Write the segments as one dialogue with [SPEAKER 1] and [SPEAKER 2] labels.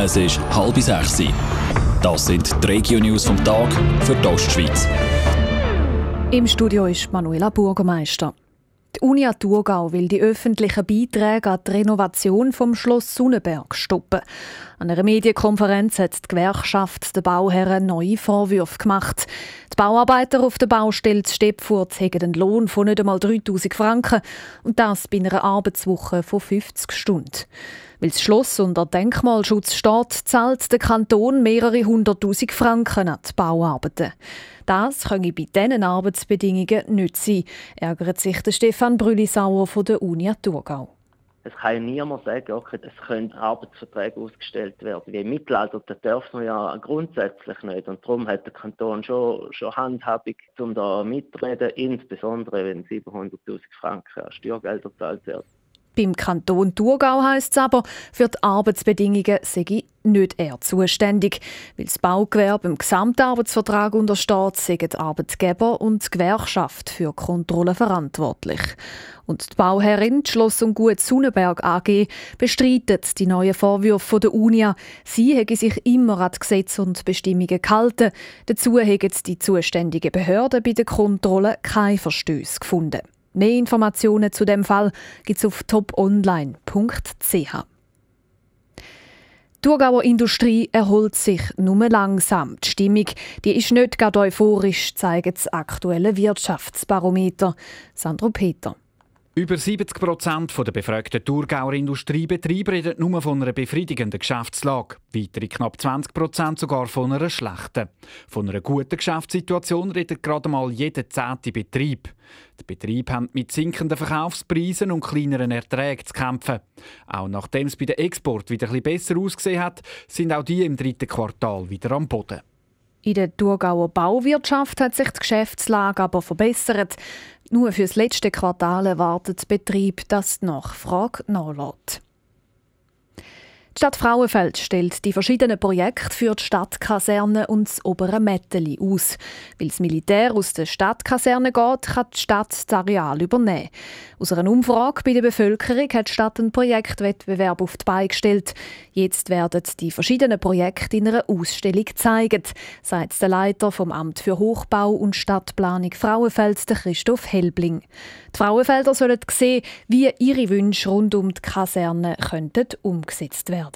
[SPEAKER 1] Es ist halb sechs. Das sind die Regio-News vom Tag für die Ostschweiz.
[SPEAKER 2] Im Studio ist Manuela Bürgermeister. Die Uni Thurgau will die öffentlichen Beiträge an die Renovation vom Schloss Sonnenberg stoppen. An einer Medienkonferenz hat die Gewerkschaft den Bauherren neue Vorwürfe gemacht. Die Bauarbeiter auf der Baustelle Stepfurt haben einen Lohn von nicht einmal 3000 Franken und das bei einer Arbeitswoche von 50 Stunden. Weil das Schloss unter Denkmalschutz steht, zahlt der Kanton mehrere hunderttausend Franken an die Bauarbeiten. Das könne bei diesen Arbeitsbedingungen nicht sein, ärgert sich der Stefan Brüllisauer von der Uni Thurgau.
[SPEAKER 3] Es kann ja niemand sagen, okay, es können Arbeitsverträge ausgestellt werden. Wie im Mittelalter, das darf man ja grundsätzlich nicht. Und darum hat der Kanton schon, schon Handhabung, um da mitreden, insbesondere wenn 700'000 Franken an Steuergelder gezahlt werden.
[SPEAKER 2] Beim Kanton Thurgau heisst es aber, für die Arbeitsbedingungen sei nicht er zuständig. Weil das Baugewerbe im Gesamtarbeitsvertrag untersteht, sind Arbeitgeber und die Gewerkschaft für Kontrolle verantwortlich. Und die Bauherrin Schloss und Gut Sonnenberg AG bestreitet die neuen Vorwürfe der UNIA. Sie hätte sich immer an die Gesetze und Bestimmungen gehalten. Dazu hätten die zuständigen Behörden bei der Kontrolle keine Verstöße gefunden. Mehr Informationen zu dem Fall gibt es auf toponline.ch. Die Thurgauer Industrie erholt sich nur langsam. Die Stimmung die ist nicht gerade euphorisch, zeigt das aktuelle Wirtschaftsbarometer. Sandro Peter.
[SPEAKER 4] Über 70 Prozent der befragten Thurgauer Industriebetriebe reden nur von einer befriedigenden Geschäftslage. Weitere knapp 20 Prozent sogar von einer schlechten. Von einer guten Geschäftssituation redet gerade mal jeder zehnte Betrieb. Die Betriebe haben mit sinkenden Verkaufspreisen und kleineren Erträgen zu kämpfen. Auch nachdem es bei den Export wieder etwas besser ausgesehen hat, sind auch die im dritten Quartal wieder am Boden.
[SPEAKER 2] In der Thurgauer Bauwirtschaft hat sich die Geschäftslage aber verbessert. Nur für das letzte Quartal erwartet der Betrieb, dass die Nachfrage nachlässt. Die Stadt Frauenfeld stellt die verschiedenen Projekte für die Stadtkaserne und das obere Metteli aus. Weil das Militär aus der Stadtkaserne geht, kann die Stadt das Areal übernehmen. Aus einer Umfrage bei der Bevölkerung hat die Stadt einen Projektwettbewerb auf die Beine gestellt. Jetzt werden die verschiedenen Projekte in einer Ausstellung gezeigt, sagt der Leiter vom Amt für Hochbau und Stadtplanung Frauenfeld, Christoph Helbling. Die Frauenfelder sollen sehen, wie ihre Wünsche rund um die Kaserne könnten umgesetzt werden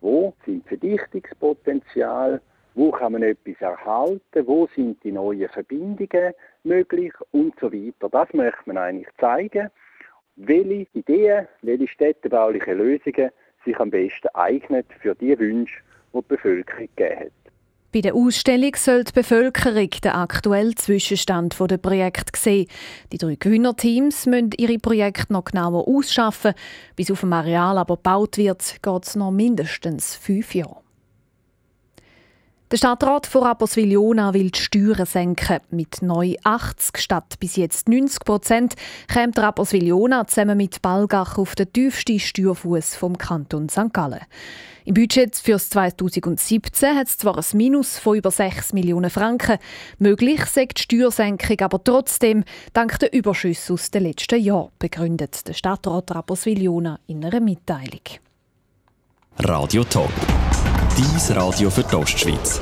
[SPEAKER 5] wo sind Verdichtungspotenzial? Wo kann man etwas erhalten? Wo sind die neuen Verbindungen möglich? Und so weiter. Das möchte man eigentlich zeigen, welche Ideen, welche städtebauliche Lösungen sich am besten eignen für die Wünsche, die die Bevölkerung gegeben hat.
[SPEAKER 2] Bei der Ausstellung soll die Bevölkerung den aktuellen Zwischenstand der Projekt sehen. Die drei Gewinnerteams müssen ihre Projekte noch genauer ausschaffen. Bis auf dem Areal aber gebaut wird, geht es noch mindestens fünf Jahre. Der Stadtrat von Rapperswil-Jona will die Steuern senken. Mit neu 80 statt bis jetzt 90 Prozent kommt Rapperswil-Jona zusammen mit Balgach auf den tiefsten Steuerfuß vom Kanton St. Gallen. Im Budget für 2017 hat es zwar ein Minus von über 6 Millionen Franken. Möglich sagt die Steuersenkung aber trotzdem dank der Überschüsse aus den letzten Jahren, begründet der Stadtrat Rapperswil-Jona in einer Mitteilung.
[SPEAKER 1] Radio Top. Dies Radio für die Ostschweiz.